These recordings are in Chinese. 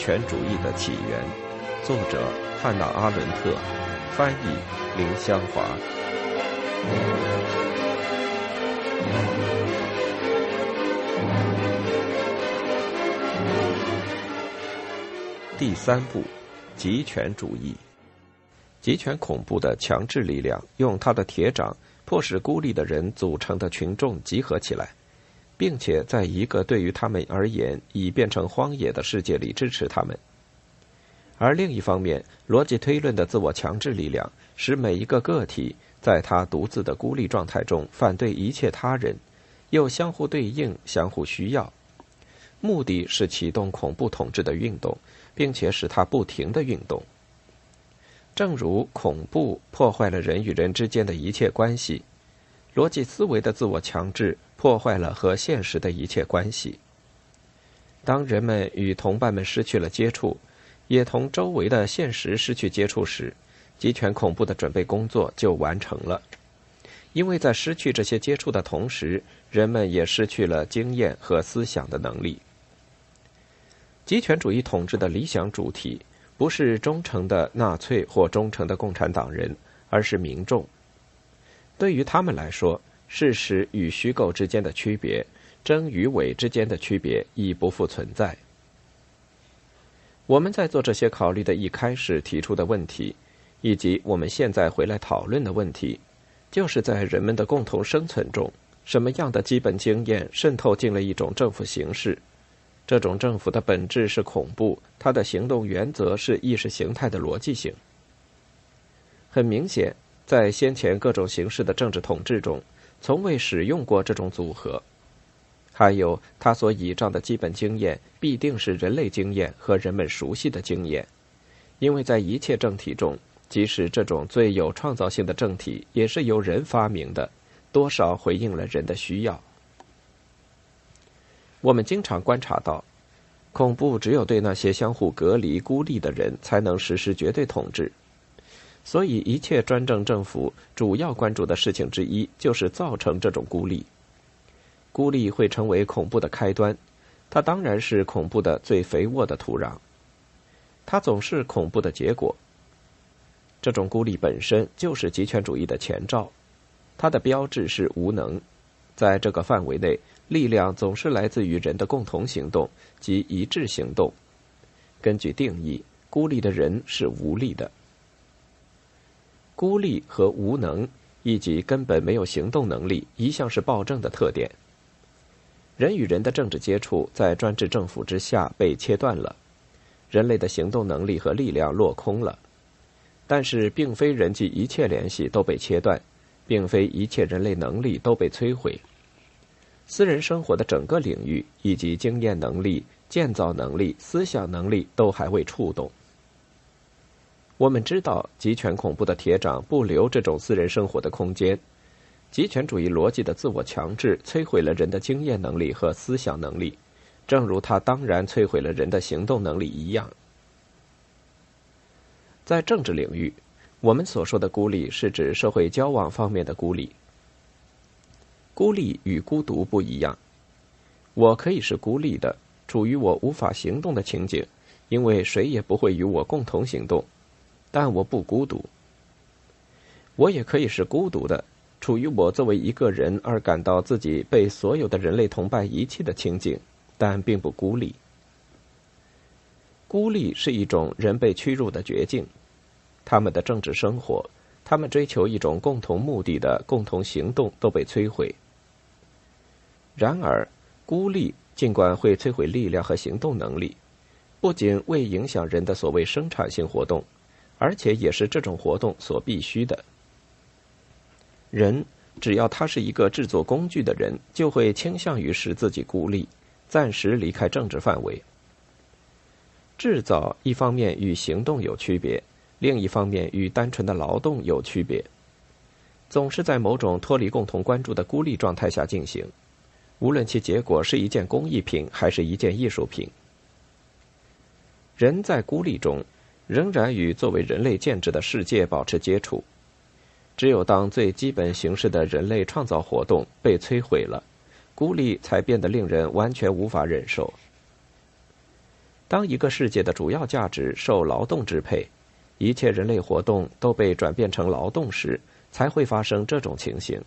权主义的起源，作者汉娜·阿伦特，翻译林香华。第三部，极权主义。极权恐怖的强制力量，用他的铁掌迫使孤立的人组成的群众集合起来。并且在一个对于他们而言已变成荒野的世界里支持他们，而另一方面，逻辑推论的自我强制力量使每一个个体在他独自的孤立状态中反对一切他人，又相互对应、相互需要，目的是启动恐怖统治的运动，并且使它不停的运动。正如恐怖破坏了人与人之间的一切关系，逻辑思维的自我强制。破坏了和现实的一切关系。当人们与同伴们失去了接触，也同周围的现实失去接触时，极权恐怖的准备工作就完成了。因为在失去这些接触的同时，人们也失去了经验和思想的能力。极权主义统治的理想主体不是忠诚的纳粹或忠诚的共产党人，而是民众。对于他们来说，事实与虚构之间的区别，真与伪之间的区别已不复存在。我们在做这些考虑的一开始提出的问题，以及我们现在回来讨论的问题，就是在人们的共同生存中，什么样的基本经验渗透进了一种政府形式？这种政府的本质是恐怖，它的行动原则是意识形态的逻辑性。很明显，在先前各种形式的政治统治中。从未使用过这种组合，还有他所倚仗的基本经验必定是人类经验和人们熟悉的经验，因为在一切政体中，即使这种最有创造性的政体也是由人发明的，多少回应了人的需要。我们经常观察到，恐怖只有对那些相互隔离、孤立的人才能实施绝对统治。所以，一切专政政府主要关注的事情之一，就是造成这种孤立。孤立会成为恐怖的开端，它当然是恐怖的最肥沃的土壤。它总是恐怖的结果。这种孤立本身就是极权主义的前兆，它的标志是无能。在这个范围内，力量总是来自于人的共同行动及一致行动。根据定义，孤立的人是无力的。孤立和无能，以及根本没有行动能力，一向是暴政的特点。人与人的政治接触在专制政府之下被切断了，人类的行动能力和力量落空了。但是，并非人际一切联系都被切断，并非一切人类能力都被摧毁。私人生活的整个领域，以及经验能力、建造能力、思想能力，都还未触动。我们知道，极权恐怖的铁掌不留这种私人生活的空间。极权主义逻辑的自我强制摧毁了人的经验能力和思想能力，正如它当然摧毁了人的行动能力一样。在政治领域，我们所说的孤立是指社会交往方面的孤立。孤立与孤独不一样。我可以是孤立的，处于我无法行动的情景，因为谁也不会与我共同行动。但我不孤独，我也可以是孤独的，处于我作为一个人而感到自己被所有的人类同伴遗弃的情景，但并不孤立。孤立是一种人被屈辱的绝境，他们的政治生活，他们追求一种共同目的的共同行动都被摧毁。然而，孤立尽管会摧毁力量和行动能力，不仅未影响人的所谓生产性活动。而且也是这种活动所必须的。人只要他是一个制作工具的人，就会倾向于使自己孤立，暂时离开政治范围。制造一方面与行动有区别，另一方面与单纯的劳动有区别，总是在某种脱离共同关注的孤立状态下进行，无论其结果是一件工艺品还是一件艺术品。人在孤立中。仍然与作为人类建制的世界保持接触。只有当最基本形式的人类创造活动被摧毁了，孤立才变得令人完全无法忍受。当一个世界的主要价值受劳动支配，一切人类活动都被转变成劳动时，才会发生这种情形。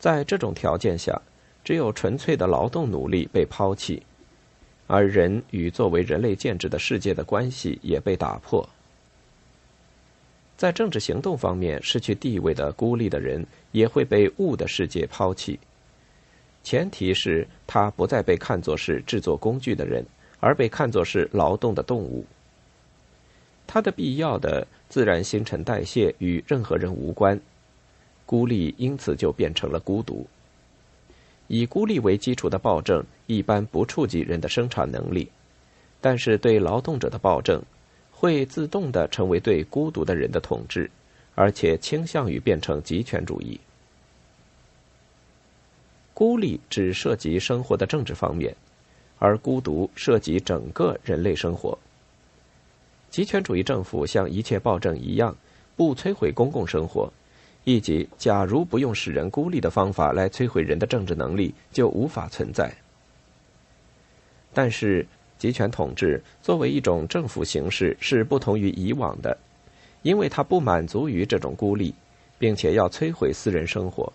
在这种条件下，只有纯粹的劳动努力被抛弃，而人与作为人类建制的世界的关系也被打破。在政治行动方面失去地位的孤立的人，也会被物的世界抛弃。前提是他不再被看作是制作工具的人，而被看作是劳动的动物。他的必要的自然新陈代谢与任何人无关，孤立因此就变成了孤独。以孤立为基础的暴政一般不触及人的生产能力，但是对劳动者的暴政会自动的成为对孤独的人的统治，而且倾向于变成极权主义。孤立只涉及生活的政治方面，而孤独涉及整个人类生活。极权主义政府像一切暴政一样，不摧毁公共生活，以及假如不用使人孤立的方法来摧毁人的政治能力，就无法存在。但是，集权统治作为一种政府形式是不同于以往的，因为它不满足于这种孤立，并且要摧毁私人生活。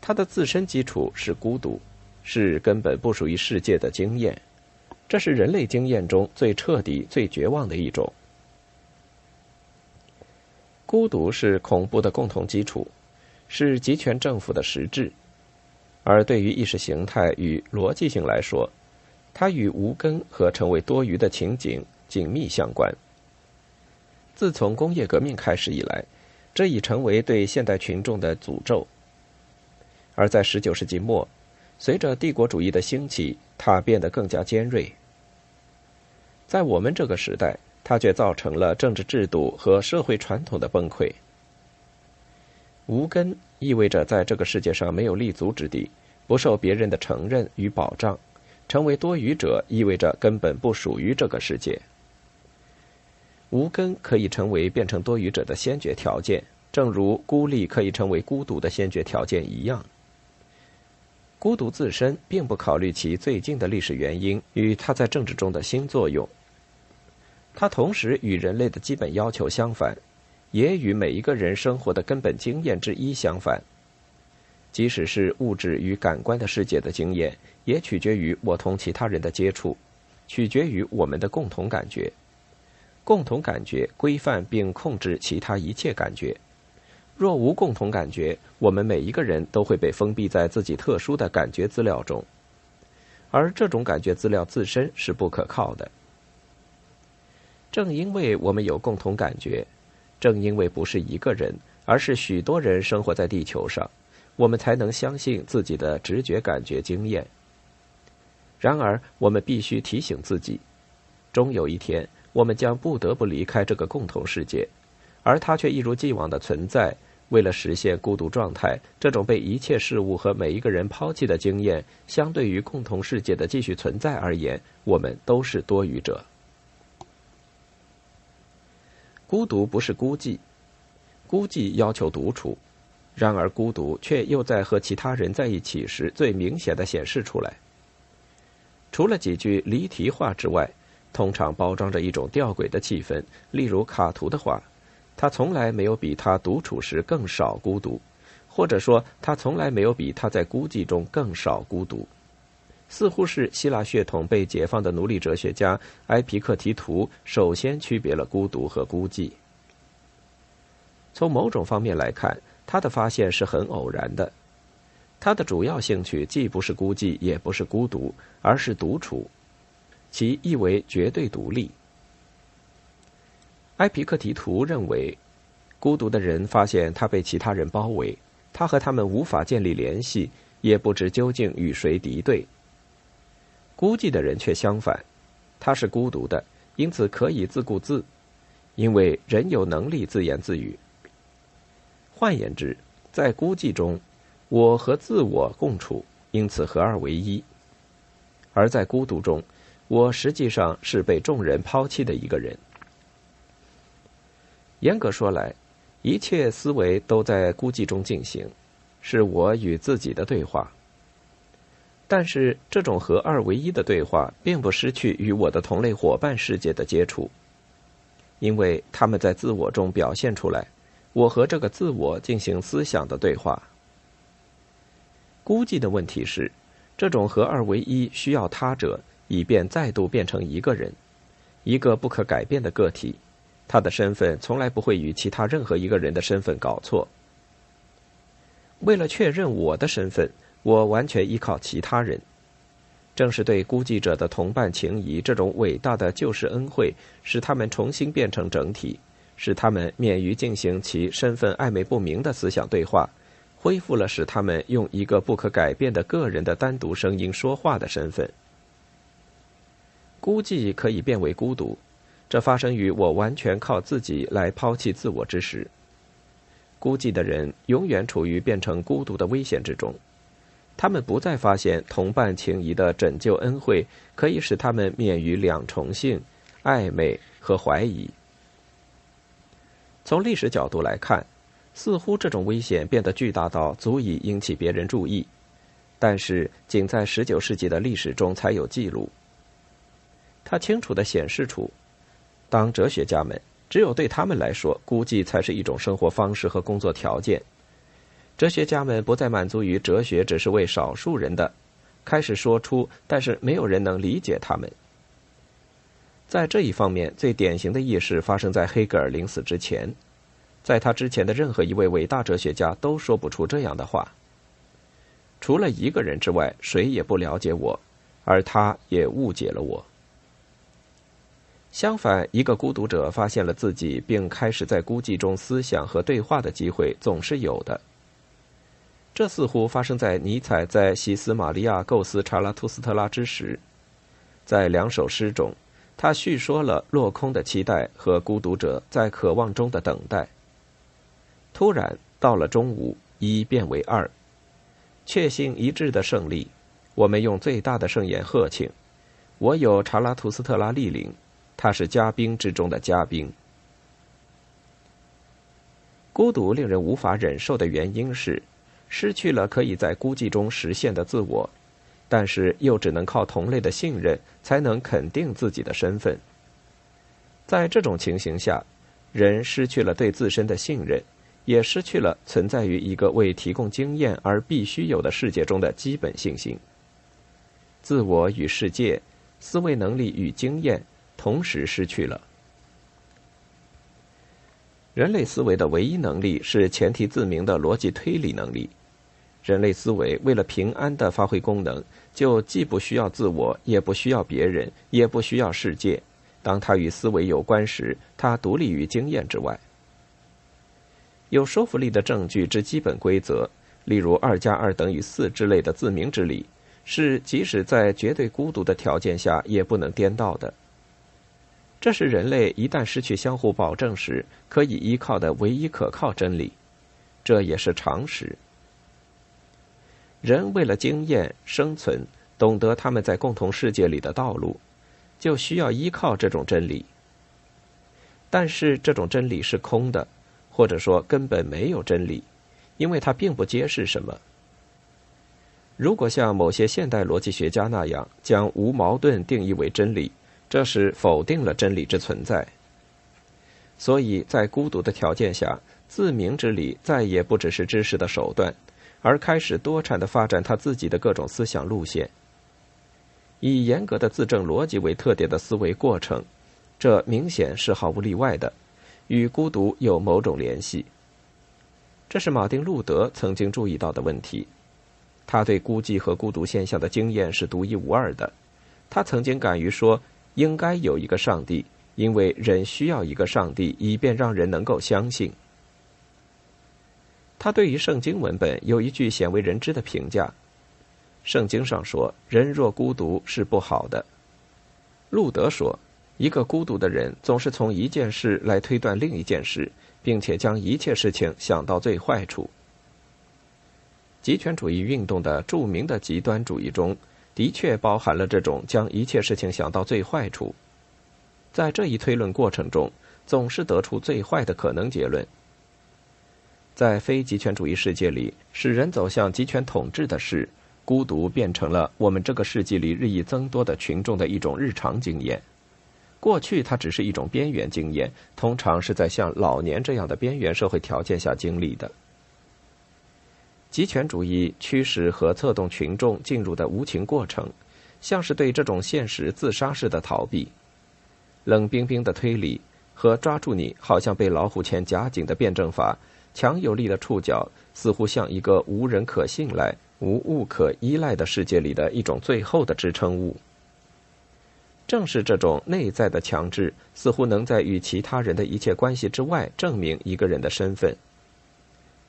它的自身基础是孤独，是根本不属于世界的经验，这是人类经验中最彻底、最绝望的一种。孤独是恐怖的共同基础，是集权政府的实质，而对于意识形态与逻辑性来说，它与无根和成为多余的情景紧密相关。自从工业革命开始以来，这已成为对现代群众的诅咒。而在十九世纪末，随着帝国主义的兴起，它变得更加尖锐。在我们这个时代，它却造成了政治制度和社会传统的崩溃。无根意味着在这个世界上没有立足之地，不受别人的承认与保障。成为多余者意味着根本不属于这个世界。无根可以成为变成多余者的先决条件，正如孤立可以成为孤独的先决条件一样。孤独自身并不考虑其最近的历史原因与它在政治中的新作用。它同时与人类的基本要求相反，也与每一个人生活的根本经验之一相反。即使是物质与感官的世界的经验，也取决于我同其他人的接触，取决于我们的共同感觉。共同感觉规范并控制其他一切感觉。若无共同感觉，我们每一个人都会被封闭在自己特殊的感觉资料中，而这种感觉资料自身是不可靠的。正因为我们有共同感觉，正因为不是一个人，而是许多人生活在地球上，我们才能相信自己的直觉感觉经验。然而，我们必须提醒自己，终有一天，我们将不得不离开这个共同世界。而它却一如既往的存在。为了实现孤独状态，这种被一切事物和每一个人抛弃的经验，相对于共同世界的继续存在而言，我们都是多余者。孤独不是孤寂，孤寂要求独处，然而孤独却又在和其他人在一起时最明显的显示出来。除了几句离题话之外，通常包装着一种吊诡的气氛，例如卡图的话。他从来没有比他独处时更少孤独，或者说，他从来没有比他在孤寂中更少孤独。似乎是希腊血统被解放的奴隶哲学家埃皮克提图首先区别了孤独和孤寂。从某种方面来看，他的发现是很偶然的。他的主要兴趣既不是孤寂，也不是孤独，而是独处，其意为绝对独立。埃皮克提图认为，孤独的人发现他被其他人包围，他和他们无法建立联系，也不知究竟与谁敌对。孤寂的人却相反，他是孤独的，因此可以自顾自，因为人有能力自言自语。换言之，在孤寂中，我和自我共处，因此合二为一；而在孤独中，我实际上是被众人抛弃的一个人。严格说来，一切思维都在孤寂中进行，是我与自己的对话。但是，这种合二为一的对话并不失去与我的同类伙伴世界的接触，因为他们在自我中表现出来，我和这个自我进行思想的对话。估计的问题是，这种合二为一需要他者，以便再度变成一个人，一个不可改变的个体，他的身份从来不会与其他任何一个人的身份搞错。为了确认我的身份。我完全依靠其他人，正是对孤寂者的同伴情谊这种伟大的救世恩惠，使他们重新变成整体，使他们免于进行其身份暧昧不明的思想对话，恢复了使他们用一个不可改变的个人的单独声音说话的身份。孤寂可以变为孤独，这发生于我完全靠自己来抛弃自我之时。孤寂的人永远处于变成孤独的危险之中。他们不再发现同伴情谊的拯救恩惠可以使他们免于两重性、暧昧和怀疑。从历史角度来看，似乎这种危险变得巨大到足以引起别人注意，但是仅在十九世纪的历史中才有记录。它清楚的显示出，当哲学家们只有对他们来说，估计才是一种生活方式和工作条件。哲学家们不再满足于哲学只是为少数人的，开始说出，但是没有人能理解他们。在这一方面，最典型的意识发生在黑格尔临死之前，在他之前的任何一位伟大哲学家都说不出这样的话。除了一个人之外，谁也不了解我，而他也误解了我。相反，一个孤独者发现了自己，并开始在孤寂中思想和对话的机会总是有的。这似乎发生在尼采在西斯玛利亚构思查拉图斯特拉之时，在两首诗中，他叙说了落空的期待和孤独者在渴望中的等待。突然到了中午，一变为二，确信一致的胜利。我们用最大的盛宴贺庆。我有查拉图斯特拉莅临，他是嘉宾之中的嘉宾。孤独令人无法忍受的原因是。失去了可以在孤寂中实现的自我，但是又只能靠同类的信任才能肯定自己的身份。在这种情形下，人失去了对自身的信任，也失去了存在于一个为提供经验而必须有的世界中的基本信心。自我与世界、思维能力与经验同时失去了。人类思维的唯一能力是前提自明的逻辑推理能力。人类思维为了平安的发挥功能，就既不需要自我，也不需要别人，也不需要世界。当它与思维有关时，它独立于经验之外。有说服力的证据之基本规则，例如二加二等于四之类的自明之理，是即使在绝对孤独的条件下也不能颠倒的。这是人类一旦失去相互保证时可以依靠的唯一可靠真理，这也是常识。人为了经验生存，懂得他们在共同世界里的道路，就需要依靠这种真理。但是这种真理是空的，或者说根本没有真理，因为它并不揭示什么。如果像某些现代逻辑学家那样将无矛盾定义为真理，这是否定了真理之存在。所以在孤独的条件下，自明之理再也不只是知识的手段。而开始多产的发展他自己的各种思想路线，以严格的自证逻辑为特点的思维过程，这明显是毫无例外的，与孤独有某种联系。这是马丁·路德曾经注意到的问题。他对孤寂和孤独现象的经验是独一无二的。他曾经敢于说，应该有一个上帝，因为人需要一个上帝，以便让人能够相信。他对于圣经文本有一句鲜为人知的评价：圣经上说，人若孤独是不好的。路德说，一个孤独的人总是从一件事来推断另一件事，并且将一切事情想到最坏处。极权主义运动的著名的极端主义中，的确包含了这种将一切事情想到最坏处。在这一推论过程中，总是得出最坏的可能结论。在非极权主义世界里，使人走向极权统治的事，孤独变成了我们这个世纪里日益增多的群众的一种日常经验。过去，它只是一种边缘经验，通常是在像老年这样的边缘社会条件下经历的。极权主义驱使和策动群众进入的无情过程，像是对这种现实自杀式的逃避。冷冰冰的推理和抓住你，好像被老虎钳夹紧的辩证法，强有力的触角，似乎像一个无人可信赖、无物可依赖的世界里的一种最后的支撑物。正是这种内在的强制，似乎能在与其他人的一切关系之外证明一个人的身份。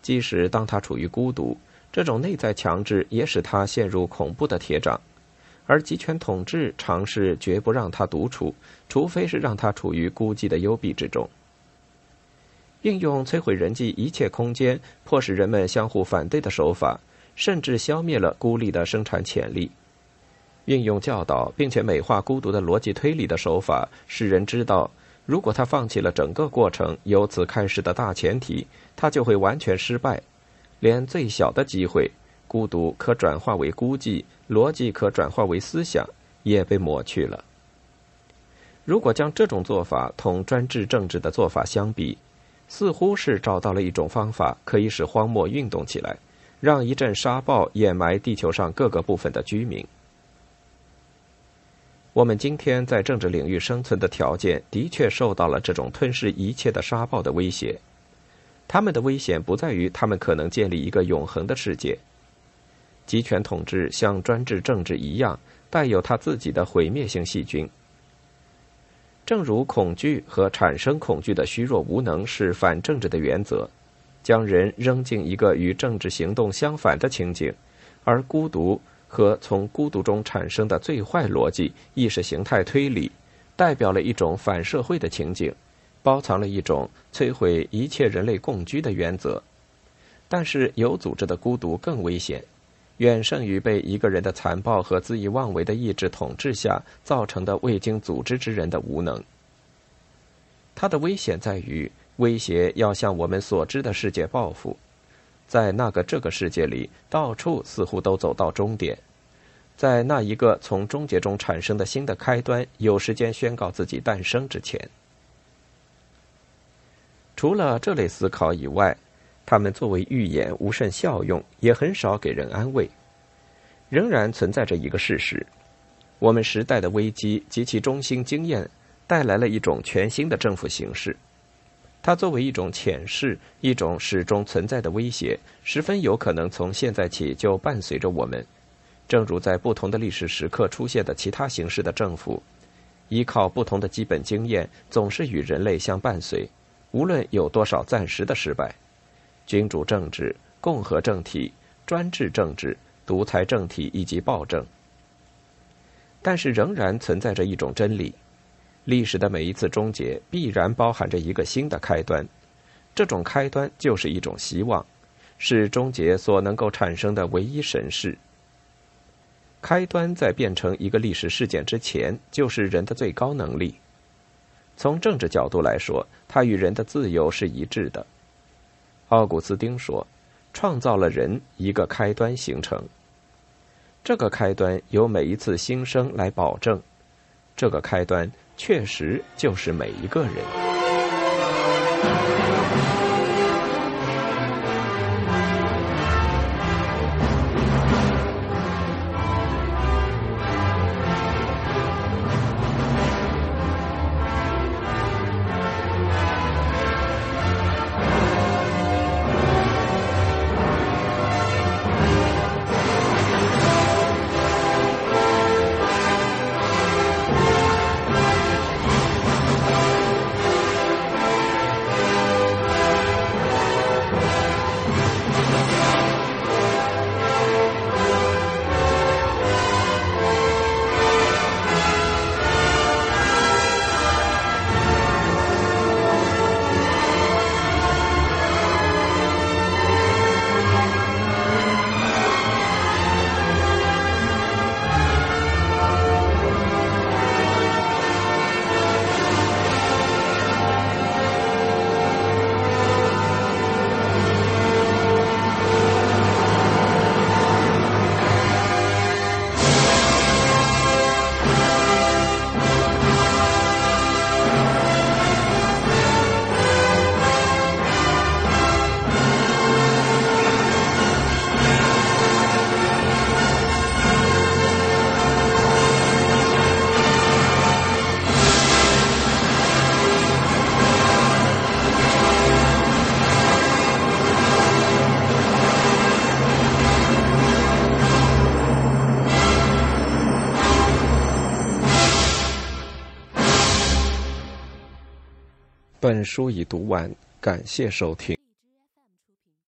即使当他处于孤独，这种内在强制也使他陷入恐怖的铁掌，而集权统治尝试绝不让他独处，除非是让他处于孤寂的幽闭之中。运用摧毁人际一切空间，迫使人们相互反对的手法，甚至消灭了孤立的生产潜力。运用教导并且美化孤独的逻辑推理的手法，使人知道，如果他放弃了整个过程由此开始的大前提，他就会完全失败。连最小的机会，孤独可转化为孤寂，逻辑可转化为思想，也被抹去了。如果将这种做法同专制政治的做法相比，似乎是找到了一种方法，可以使荒漠运动起来，让一阵沙暴掩埋地球上各个部分的居民。我们今天在政治领域生存的条件，的确受到了这种吞噬一切的沙暴的威胁。他们的危险不在于他们可能建立一个永恒的世界。集权统治像专制政治一样，带有它自己的毁灭性细菌。正如恐惧和产生恐惧的虚弱无能是反政治的原则，将人扔进一个与政治行动相反的情景，而孤独。和从孤独中产生的最坏逻辑意识形态推理，代表了一种反社会的情景，包藏了一种摧毁一切人类共居的原则。但是有组织的孤独更危险，远胜于被一个人的残暴和恣意妄为的意志统治下造成的未经组织之人的无能。它的危险在于威胁要向我们所知的世界报复。在那个这个世界里，到处似乎都走到终点。在那一个从终结中产生的新的开端有时间宣告自己诞生之前，除了这类思考以外，他们作为预言无甚效用，也很少给人安慰。仍然存在着一个事实：我们时代的危机及其中心经验带来了一种全新的政府形式。它作为一种潜势，一种始终存在的威胁，十分有可能从现在起就伴随着我们。正如在不同的历史时刻出现的其他形式的政府，依靠不同的基本经验，总是与人类相伴随，无论有多少暂时的失败。君主政治、共和政体、专制政治、独裁政体以及暴政，但是仍然存在着一种真理。历史的每一次终结必然包含着一个新的开端，这种开端就是一种希望，是终结所能够产生的唯一神事。开端在变成一个历史事件之前，就是人的最高能力。从政治角度来说，它与人的自由是一致的。奥古斯丁说：“创造了人，一个开端形成。这个开端由每一次新生来保证。这个开端。”确实，就是每一个人。书已读完，感谢收听。